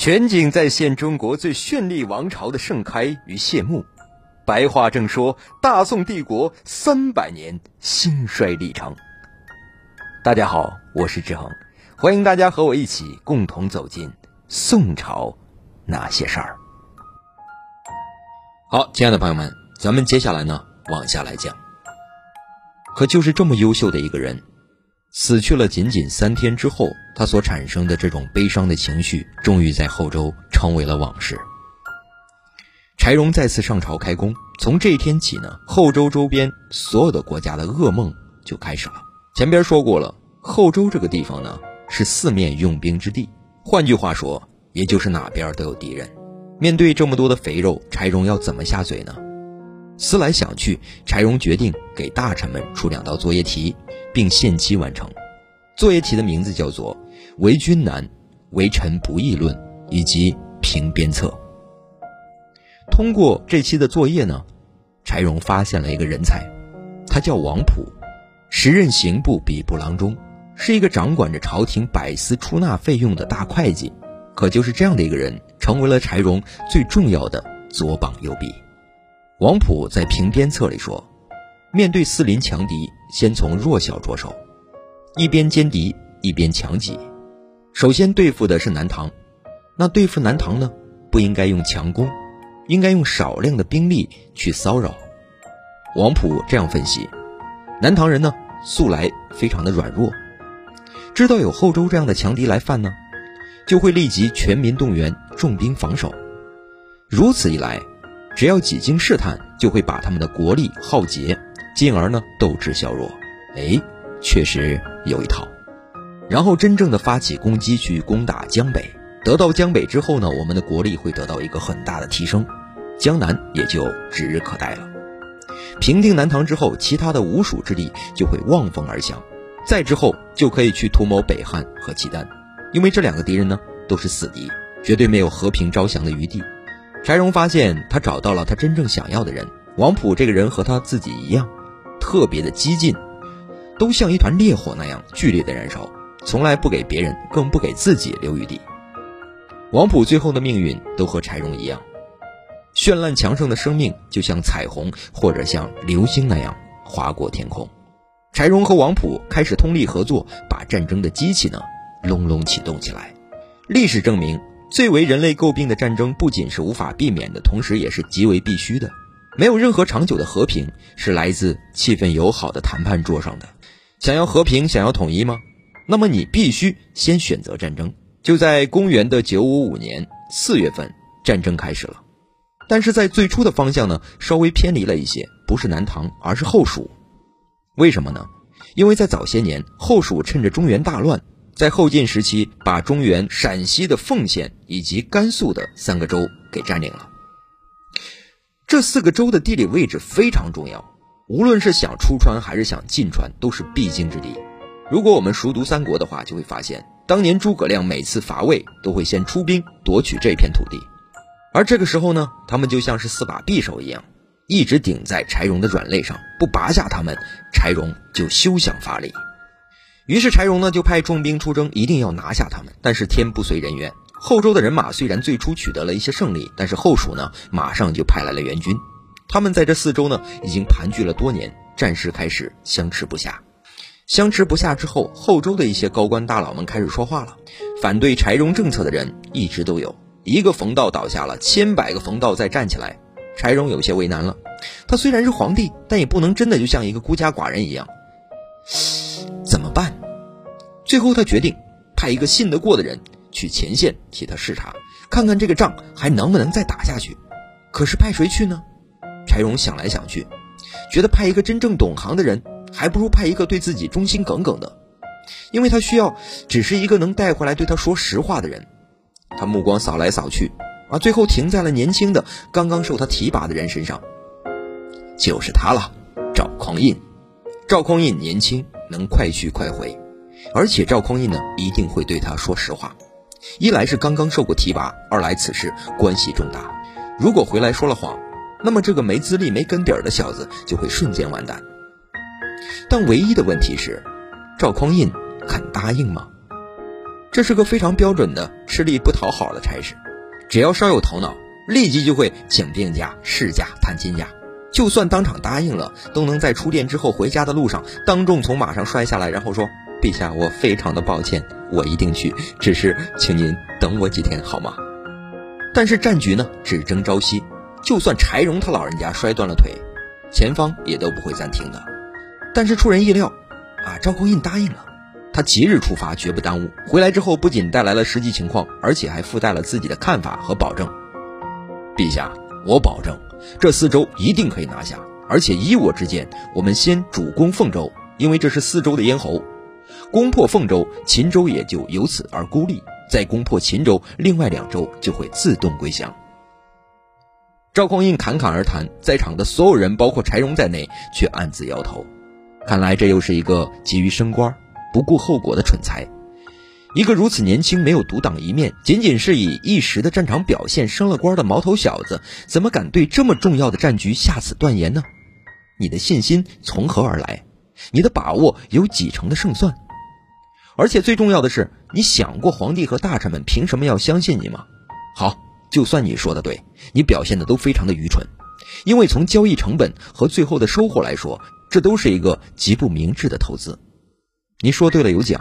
全景再现中国最绚丽王朝的盛开与谢幕。白话正说大宋帝国三百年兴衰历程。大家好，我是志恒，欢迎大家和我一起共同走进宋朝那些事儿。好，亲爱的朋友们，咱们接下来呢往下来讲。可就是这么优秀的一个人。死去了仅仅三天之后，他所产生的这种悲伤的情绪，终于在后周成为了往事。柴荣再次上朝开工，从这一天起呢，后周周边所有的国家的噩梦就开始了。前边说过了，后周这个地方呢是四面用兵之地，换句话说，也就是哪边都有敌人。面对这么多的肥肉，柴荣要怎么下嘴呢？思来想去，柴荣决定给大臣们出两道作业题。并限期完成。作业题的名字叫做“为君难，为臣不议论”以及“评鞭策”。通过这期的作业呢，柴荣发现了一个人才，他叫王普，时任刑部比部郎中，是一个掌管着朝廷百司出纳费用的大会计。可就是这样的一个人，成为了柴荣最重要的左膀右臂。王普在《评鞭策》里说。面对四邻强敌，先从弱小着手，一边歼敌，一边强己。首先对付的是南唐，那对付南唐呢，不应该用强攻，应该用少量的兵力去骚扰。王普这样分析：南唐人呢，素来非常的软弱，知道有后周这样的强敌来犯呢，就会立即全民动员，重兵防守。如此一来，只要几经试探，就会把他们的国力耗竭。进而呢，斗志削弱，哎，确实有一套。然后真正的发起攻击去攻打江北，得到江北之后呢，我们的国力会得到一个很大的提升，江南也就指日可待了。平定南唐之后，其他的吴蜀之地就会望风而降，再之后就可以去图谋北汉和契丹，因为这两个敌人呢都是死敌，绝对没有和平招降的余地。柴荣发现他找到了他真正想要的人，王普这个人和他自己一样。特别的激进，都像一团烈火那样剧烈的燃烧，从来不给别人，更不给自己留余地。王普最后的命运都和柴荣一样，绚烂强盛的生命就像彩虹或者像流星那样划过天空。柴荣和王普开始通力合作，把战争的机器呢隆隆启动起来。历史证明，最为人类诟病的战争，不仅是无法避免的，同时也是极为必须的。没有任何长久的和平是来自气氛友好的谈判桌上的。想要和平，想要统一吗？那么你必须先选择战争。就在公元的九五五年四月份，战争开始了。但是在最初的方向呢，稍微偏离了一些，不是南唐，而是后蜀。为什么呢？因为在早些年，后蜀趁着中原大乱，在后晋时期把中原陕西的凤县以及甘肃的三个州给占领了。这四个州的地理位置非常重要，无论是想出川还是想进川，都是必经之地。如果我们熟读三国的话，就会发现，当年诸葛亮每次伐魏，都会先出兵夺取这片土地。而这个时候呢，他们就像是四把匕首一样，一直顶在柴荣的软肋上，不拔下他们，柴荣就休想发力。于是柴荣呢，就派重兵出征，一定要拿下他们。但是天不遂人愿。后周的人马虽然最初取得了一些胜利，但是后蜀呢，马上就派来了援军。他们在这四周呢，已经盘踞了多年，战事开始相持不下。相持不下之后，后周的一些高官大佬们开始说话了。反对柴荣政策的人一直都有，一个冯道倒下了，千百个冯道再站起来。柴荣有些为难了，他虽然是皇帝，但也不能真的就像一个孤家寡人一样。最后他决定派一个信得过的人。去前线替他视察，看看这个仗还能不能再打下去。可是派谁去呢？柴荣想来想去，觉得派一个真正懂行的人，还不如派一个对自己忠心耿耿的，因为他需要只是一个能带回来对他说实话的人。他目光扫来扫去，啊，最后停在了年轻的、刚刚受他提拔的人身上，就是他了，赵匡胤。赵匡胤年轻，能快去快回，而且赵匡胤呢，一定会对他说实话。一来是刚刚受过提拔，二来此事关系重大。如果回来说了谎，那么这个没资历、没根底儿的小子就会瞬间完蛋。但唯一的问题是，赵匡胤肯答应吗？这是个非常标准的吃力不讨好的差事，只要稍有头脑，立即就会请病假、事假、探亲假。就算当场答应了，都能在出殿之后回家的路上，当众从马上摔下来，然后说：“陛下，我非常的抱歉，我一定去，只是请您等我几天好吗？”但是战局呢，只争朝夕，就算柴荣他老人家摔断了腿，前方也都不会暂停的。但是出人意料，啊，赵匡胤答应了，他即日出发，绝不耽误。回来之后，不仅带来了实际情况，而且还附带了自己的看法和保证。陛下，我保证，这四州一定可以拿下。而且依我之见，我们先主攻凤州，因为这是四州的咽喉。攻破凤州，秦州也就由此而孤立；再攻破秦州，另外两州就会自动归降。赵匡胤侃侃而谈，在场的所有人，包括柴荣在内，却暗自摇头。看来这又是一个急于升官、不顾后果的蠢材。一个如此年轻、没有独当一面，仅仅是以一时的战场表现升了官的毛头小子，怎么敢对这么重要的战局下此断言呢？你的信心从何而来？你的把握有几成的胜算？而且最重要的是，你想过皇帝和大臣们凭什么要相信你吗？好，就算你说的对，你表现的都非常的愚蠢，因为从交易成本和最后的收获来说。这都是一个极不明智的投资。你说对了有奖，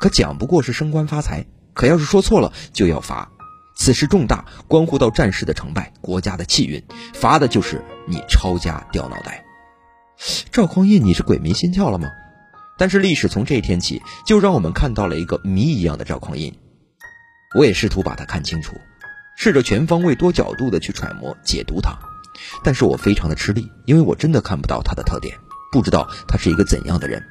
可奖不过是升官发财；可要是说错了就要罚。此事重大，关乎到战事的成败、国家的气运，罚的就是你抄家掉脑袋。赵匡胤，你是鬼迷心窍了吗？但是历史从这一天起就让我们看到了一个谜一样的赵匡胤。我也试图把他看清楚，试着全方位、多角度的去揣摩、解读他，但是我非常的吃力，因为我真的看不到他的特点。不知道他是一个怎样的人，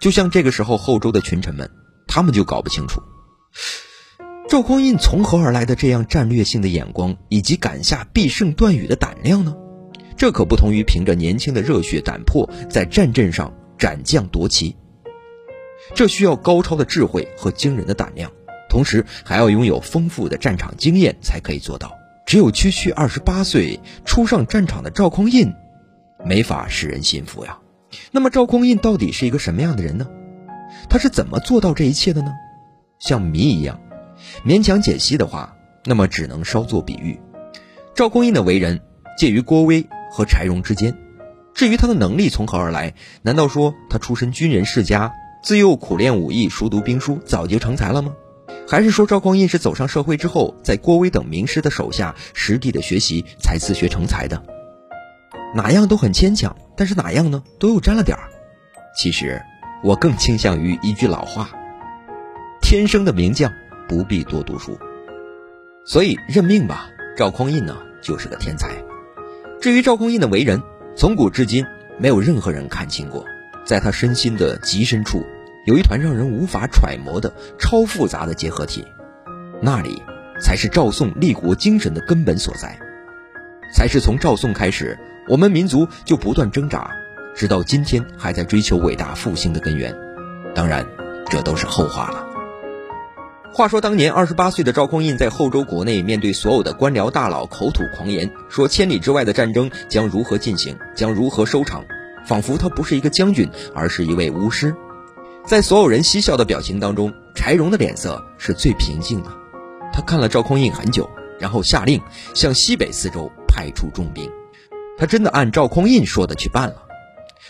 就像这个时候后周的群臣们，他们就搞不清楚赵匡胤从何而来的这样战略性的眼光，以及敢下必胜断语的胆量呢？这可不同于凭着年轻的热血胆魄在战阵上斩将夺旗，这需要高超的智慧和惊人的胆量，同时还要拥有丰富的战场经验才可以做到。只有区区二十八岁初上战场的赵匡胤，没法使人信服呀。那么赵匡胤到底是一个什么样的人呢？他是怎么做到这一切的呢？像谜一样，勉强解析的话，那么只能稍作比喻。赵匡胤的为人介于郭威和柴荣之间。至于他的能力从何而来，难道说他出身军人世家，自幼苦练武艺，熟读兵书，早就成才了吗？还是说赵匡胤是走上社会之后，在郭威等名师的手下实地的学习，才自学成才的？哪样都很牵强，但是哪样呢，都又沾了点儿。其实，我更倾向于一句老话：天生的名将不必多读书。所以认命吧，赵匡胤呢就是个天才。至于赵匡胤的为人，从古至今没有任何人看清过。在他身心的极深处，有一团让人无法揣摩的超复杂的结合体，那里才是赵宋立国精神的根本所在，才是从赵宋开始。我们民族就不断挣扎，直到今天还在追求伟大复兴的根源。当然，这都是后话了。话说当年二十八岁的赵匡胤在后周国内，面对所有的官僚大佬口吐狂言，说千里之外的战争将如何进行，将如何收场，仿佛他不是一个将军，而是一位巫师。在所有人嬉笑的表情当中，柴荣的脸色是最平静的。他看了赵匡胤很久，然后下令向西北四周派出重兵。他真的按赵匡胤说的去办了，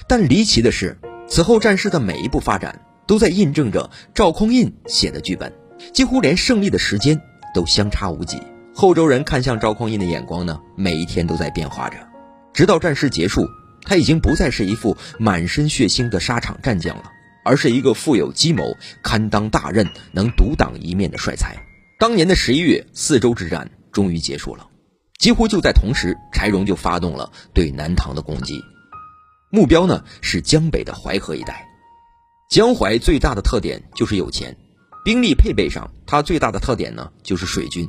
但离奇的是，此后战事的每一步发展都在印证着赵匡胤写的剧本，几乎连胜利的时间都相差无几。后周人看向赵匡胤的眼光呢，每一天都在变化着，直到战事结束，他已经不再是一副满身血腥的沙场战将了，而是一个富有计谋、堪当大任、能独当一面的帅才。当年的十一月，四周之战终于结束了。几乎就在同时，柴荣就发动了对南唐的攻击，目标呢是江北的淮河一带。江淮最大的特点就是有钱，兵力配备上，它最大的特点呢就是水军。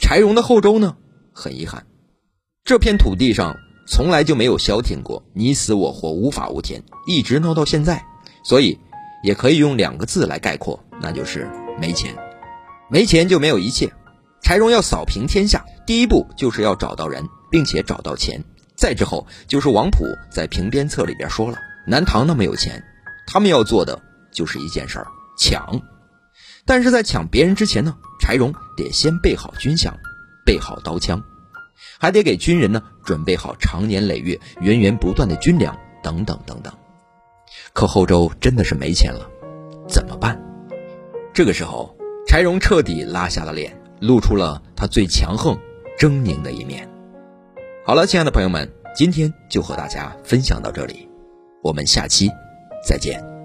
柴荣的后周呢，很遗憾，这片土地上从来就没有消停过你死我活、无法无天，一直闹到现在。所以，也可以用两个字来概括，那就是没钱。没钱就没有一切。柴荣要扫平天下，第一步就是要找到人，并且找到钱。再之后就是王普在平边策里边说了，南唐那么有钱，他们要做的就是一件事儿，抢。但是在抢别人之前呢，柴荣得先备好军饷，备好刀枪，还得给军人呢准备好长年累月、源源不断的军粮等等等等。可后周真的是没钱了，怎么办？这个时候，柴荣彻底拉下了脸，露出了他最强横、狰狞的一面。好了，亲爱的朋友们，今天就和大家分享到这里，我们下期再见。